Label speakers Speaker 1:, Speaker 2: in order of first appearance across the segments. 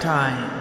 Speaker 1: Time.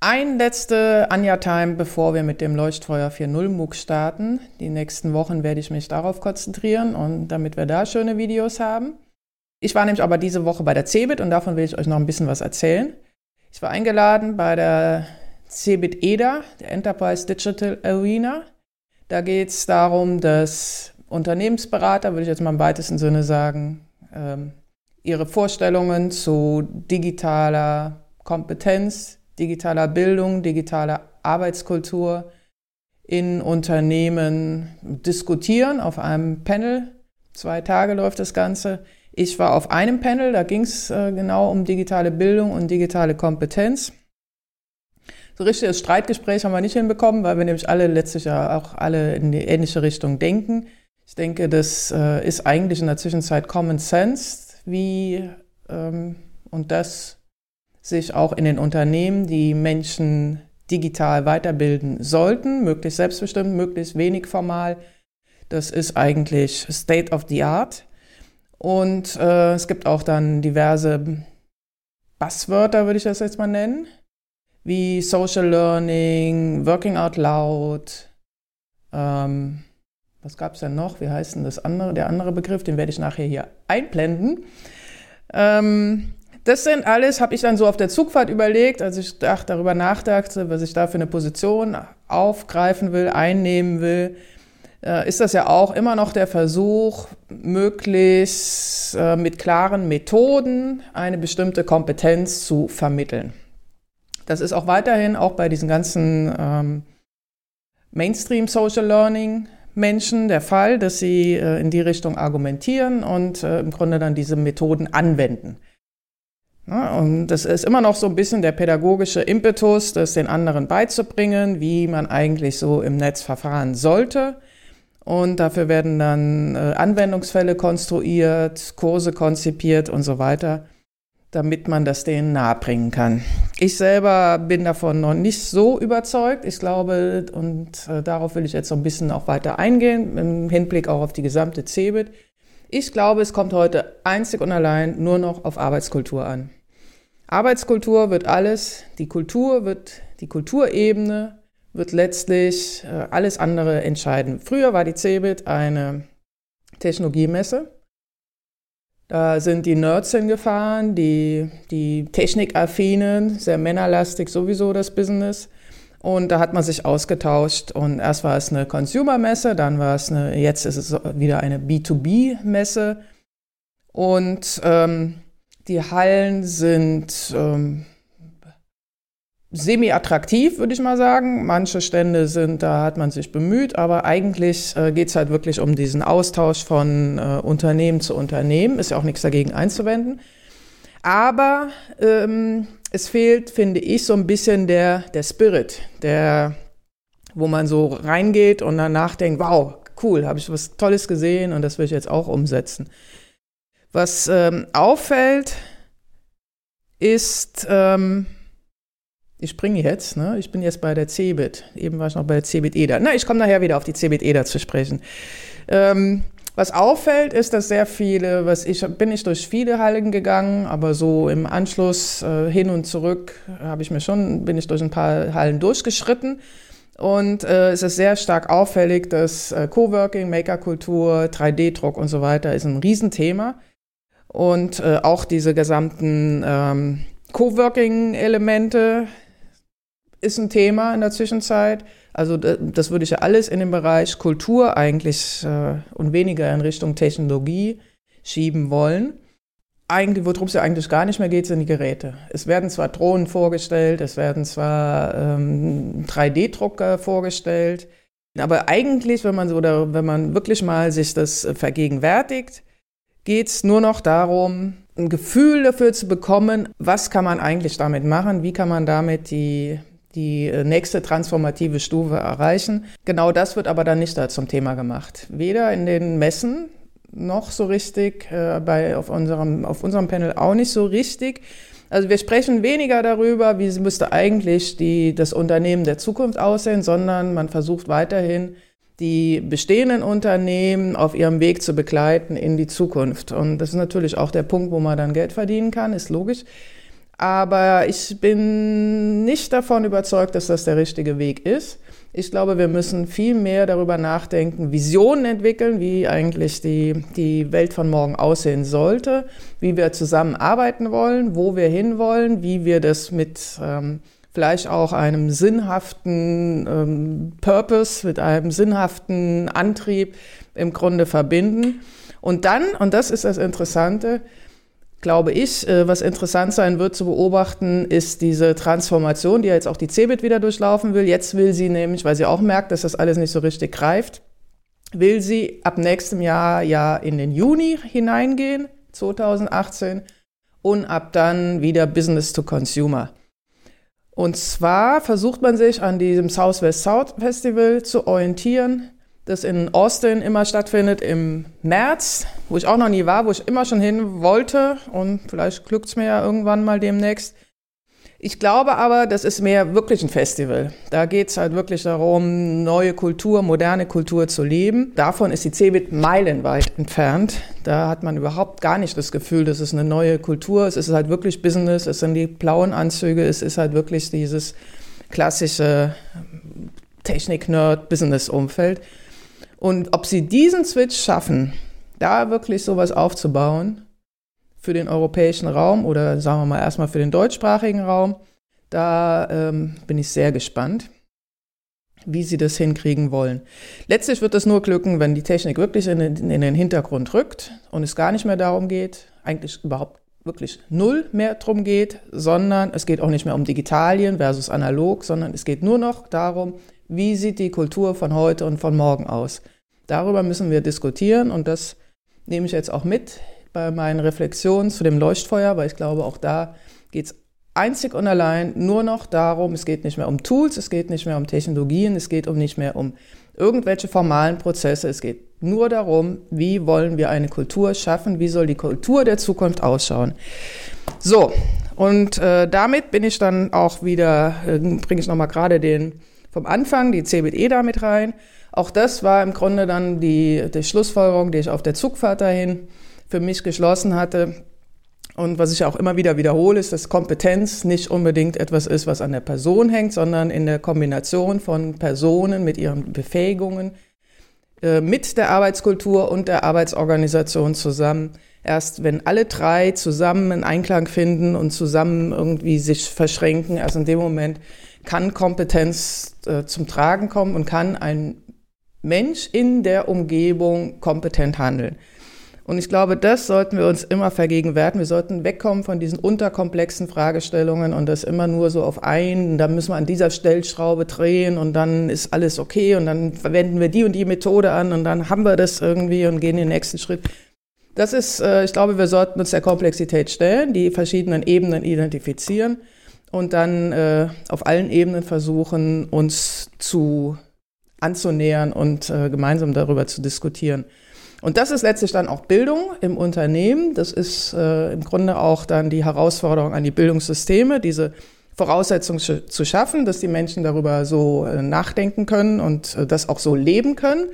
Speaker 1: Ein letzte Anja-Time, bevor wir mit dem Leuchtfeuer 4.0 MOOC starten. Die nächsten Wochen werde ich mich darauf konzentrieren und damit wir da schöne Videos haben. Ich war nämlich aber diese Woche bei der CeBIT und davon will ich euch noch ein bisschen was erzählen. Ich war eingeladen bei der CeBIT EDA, der Enterprise Digital Arena. Da geht es darum, dass Unternehmensberater, würde ich jetzt mal im weitesten Sinne sagen, ähm, ihre Vorstellungen zu digitaler Kompetenz, digitaler Bildung, digitaler Arbeitskultur in Unternehmen diskutieren auf einem Panel. Zwei Tage läuft das Ganze. Ich war auf einem Panel, da ging es äh, genau um digitale Bildung und digitale Kompetenz. So richtiges Streitgespräch haben wir nicht hinbekommen, weil wir nämlich alle letztlich ja auch alle in die ähnliche Richtung denken. Ich denke, das äh, ist eigentlich in der Zwischenzeit Common Sense, wie ähm, und das sich auch in den Unternehmen die Menschen digital weiterbilden sollten, möglichst selbstbestimmt, möglichst wenig formal. Das ist eigentlich State of the Art. Und äh, es gibt auch dann diverse Buzzwörter, würde ich das jetzt mal nennen, wie Social Learning, Working Out Loud. Ähm, was gab es denn noch? Wie heißt denn das andere? Der andere Begriff, den werde ich nachher hier einblenden. Ähm, das sind alles, habe ich dann so auf der Zugfahrt überlegt, als ich dachte, darüber nachdachte, was ich da für eine Position aufgreifen will, einnehmen will, äh, ist das ja auch immer noch der Versuch, möglichst äh, mit klaren Methoden eine bestimmte Kompetenz zu vermitteln. Das ist auch weiterhin auch bei diesen ganzen ähm, Mainstream Social Learning Menschen der Fall, dass sie äh, in die Richtung argumentieren und im Grunde dann diese Methoden anwenden. Und das ist immer noch so ein bisschen der pädagogische Impetus, das den anderen beizubringen, wie man eigentlich so im Netz verfahren sollte. Und dafür werden dann äh, Anwendungsfälle konstruiert, Kurse konzipiert und so weiter, damit man das denen nahebringen kann. Ich selber bin davon noch nicht so überzeugt. Ich glaube, und äh, darauf will ich jetzt so ein bisschen auch weiter eingehen, im Hinblick auch auf die gesamte CeBIT. Ich glaube, es kommt heute einzig und allein nur noch auf Arbeitskultur an. Arbeitskultur wird alles, die Kultur wird, die Kulturebene wird letztlich äh, alles andere entscheiden. Früher war die CeBIT eine Technologiemesse. Da sind die Nerds hingefahren, die, die Technikaffinen, sehr männerlastig sowieso das Business. Und da hat man sich ausgetauscht. Und erst war es eine Consumer-Messe, dann war es eine, jetzt ist es wieder eine B2B-Messe. Und ähm, die Hallen sind ähm, semi-attraktiv, würde ich mal sagen. Manche Stände sind, da hat man sich bemüht, aber eigentlich äh, geht es halt wirklich um diesen Austausch von äh, Unternehmen zu Unternehmen. Ist ja auch nichts dagegen einzuwenden. Aber ähm, es fehlt, finde ich, so ein bisschen der, der Spirit, der, wo man so reingeht und danach denkt, wow, cool, habe ich was Tolles gesehen und das will ich jetzt auch umsetzen. Was ähm, auffällt, ist, ähm, ich springe jetzt, ne? ich bin jetzt bei der CeBIT. Eben war ich noch bei der CeBIT EDA. Na, ich komme nachher wieder auf die CeBIT EDA zu sprechen. Ähm, was auffällt, ist, dass sehr viele, was ich bin ich durch viele Hallen gegangen, aber so im Anschluss äh, hin und zurück habe ich mir schon, bin ich durch ein paar Hallen durchgeschritten. Und äh, es ist sehr stark auffällig, dass äh, Coworking, Makerkultur, 3D-Druck und so weiter ist ein Riesenthema. Und äh, auch diese gesamten ähm, Coworking-Elemente ist ein Thema in der Zwischenzeit. Also das würde ich ja alles in den Bereich Kultur eigentlich äh, und weniger in Richtung Technologie schieben wollen. Eigentlich, worum es ja eigentlich gar nicht mehr geht, sind die Geräte. Es werden zwar Drohnen vorgestellt, es werden zwar ähm, 3D-Drucker vorgestellt, aber eigentlich, wenn man so, oder wenn man wirklich mal sich das vergegenwärtigt, geht es nur noch darum, ein Gefühl dafür zu bekommen, was kann man eigentlich damit machen, wie kann man damit die, die äh, nächste transformative Stufe erreichen. Genau das wird aber dann nicht da zum Thema gemacht. Weder in den Messen noch so richtig, äh, bei, auf, unserem, auf unserem Panel auch nicht so richtig. Also wir sprechen weniger darüber, wie müsste eigentlich die, das Unternehmen der Zukunft aussehen, sondern man versucht weiterhin, die bestehenden Unternehmen auf ihrem Weg zu begleiten in die Zukunft. Und das ist natürlich auch der Punkt, wo man dann Geld verdienen kann, ist logisch. Aber ich bin nicht davon überzeugt, dass das der richtige Weg ist. Ich glaube, wir müssen viel mehr darüber nachdenken, Visionen entwickeln, wie eigentlich die, die Welt von morgen aussehen sollte, wie wir zusammenarbeiten wollen, wo wir hinwollen, wie wir das mit ähm, vielleicht auch einem sinnhaften ähm, Purpose, mit einem sinnhaften Antrieb im Grunde verbinden. Und dann, und das ist das Interessante, glaube ich, äh, was interessant sein wird zu beobachten, ist diese Transformation, die ja jetzt auch die CeBIT wieder durchlaufen will. Jetzt will sie nämlich, weil sie auch merkt, dass das alles nicht so richtig greift, will sie ab nächstem Jahr ja in den Juni hineingehen, 2018, und ab dann wieder Business to Consumer. Und zwar versucht man sich an diesem Southwest South Festival zu orientieren das in Austin immer stattfindet im März, wo ich auch noch nie war, wo ich immer schon hin wollte und vielleicht glückt es mir ja irgendwann mal demnächst. Ich glaube aber, das ist mehr wirklich ein Festival. Da geht es halt wirklich darum, neue Kultur, moderne Kultur zu leben. Davon ist die Cebit meilenweit entfernt. Da hat man überhaupt gar nicht das Gefühl, das ist eine neue Kultur. Es ist halt wirklich Business, es sind die blauen Anzüge, es ist halt wirklich dieses klassische Technik-Nerd-Business-Umfeld. Und ob sie diesen Switch schaffen, da wirklich sowas aufzubauen für den europäischen Raum oder sagen wir mal erstmal für den deutschsprachigen Raum, da ähm, bin ich sehr gespannt, wie sie das hinkriegen wollen. Letztlich wird es nur glücken, wenn die Technik wirklich in den, in den Hintergrund rückt und es gar nicht mehr darum geht, eigentlich überhaupt wirklich null mehr drum geht, sondern es geht auch nicht mehr um Digitalien versus analog, sondern es geht nur noch darum, wie sieht die Kultur von heute und von morgen aus? Darüber müssen wir diskutieren und das nehme ich jetzt auch mit bei meinen Reflexionen zu dem Leuchtfeuer, weil ich glaube, auch da geht es einzig und allein nur noch darum, es geht nicht mehr um Tools, es geht nicht mehr um Technologien, es geht um nicht mehr um irgendwelche formalen Prozesse, es geht nur darum, wie wollen wir eine Kultur schaffen, wie soll die Kultur der Zukunft ausschauen. So, und äh, damit bin ich dann auch wieder, äh, bringe ich nochmal gerade den vom Anfang, die CBE da mit rein. Auch das war im Grunde dann die, die Schlussfolgerung, die ich auf der Zugfahrt dahin für mich geschlossen hatte. Und was ich auch immer wieder wiederhole, ist, dass Kompetenz nicht unbedingt etwas ist, was an der Person hängt, sondern in der Kombination von Personen mit ihren Befähigungen, äh, mit der Arbeitskultur und der Arbeitsorganisation zusammen. Erst wenn alle drei zusammen einen Einklang finden und zusammen irgendwie sich verschränken, erst in dem Moment kann Kompetenz äh, zum Tragen kommen und kann ein Mensch in der Umgebung kompetent handeln. Und ich glaube, das sollten wir uns immer vergegenwärtigen. Wir sollten wegkommen von diesen unterkomplexen Fragestellungen und das immer nur so auf einen, da müssen wir an dieser Stellschraube drehen und dann ist alles okay und dann verwenden wir die und die Methode an und dann haben wir das irgendwie und gehen den nächsten Schritt. Das ist, äh, ich glaube, wir sollten uns der Komplexität stellen, die verschiedenen Ebenen identifizieren und dann äh, auf allen Ebenen versuchen, uns zu anzunähern und äh, gemeinsam darüber zu diskutieren. Und das ist letztlich dann auch Bildung im Unternehmen. Das ist äh, im Grunde auch dann die Herausforderung an die Bildungssysteme, diese Voraussetzungen zu, zu schaffen, dass die Menschen darüber so äh, nachdenken können und äh, das auch so leben können.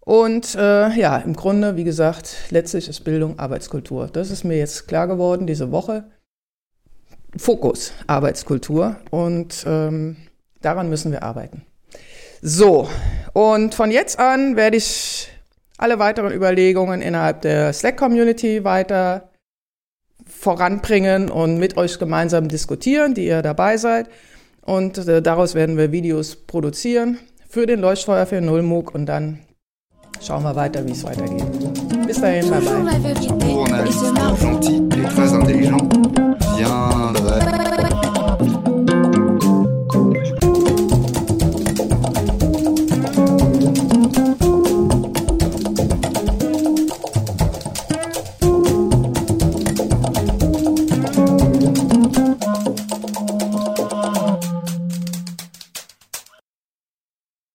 Speaker 1: Und äh, ja, im Grunde, wie gesagt, letztlich ist Bildung Arbeitskultur. Das ist mir jetzt klar geworden diese Woche. Fokus Arbeitskultur und ähm, daran müssen wir arbeiten. So, und von jetzt an werde ich alle weiteren Überlegungen innerhalb der Slack-Community weiter voranbringen und mit euch gemeinsam diskutieren, die ihr dabei seid. Und äh, daraus werden wir Videos produzieren für den Leuchtfeuer für Nullmug und dann schauen wir weiter, wie es weitergeht. Bis dahin, bye bye. on the.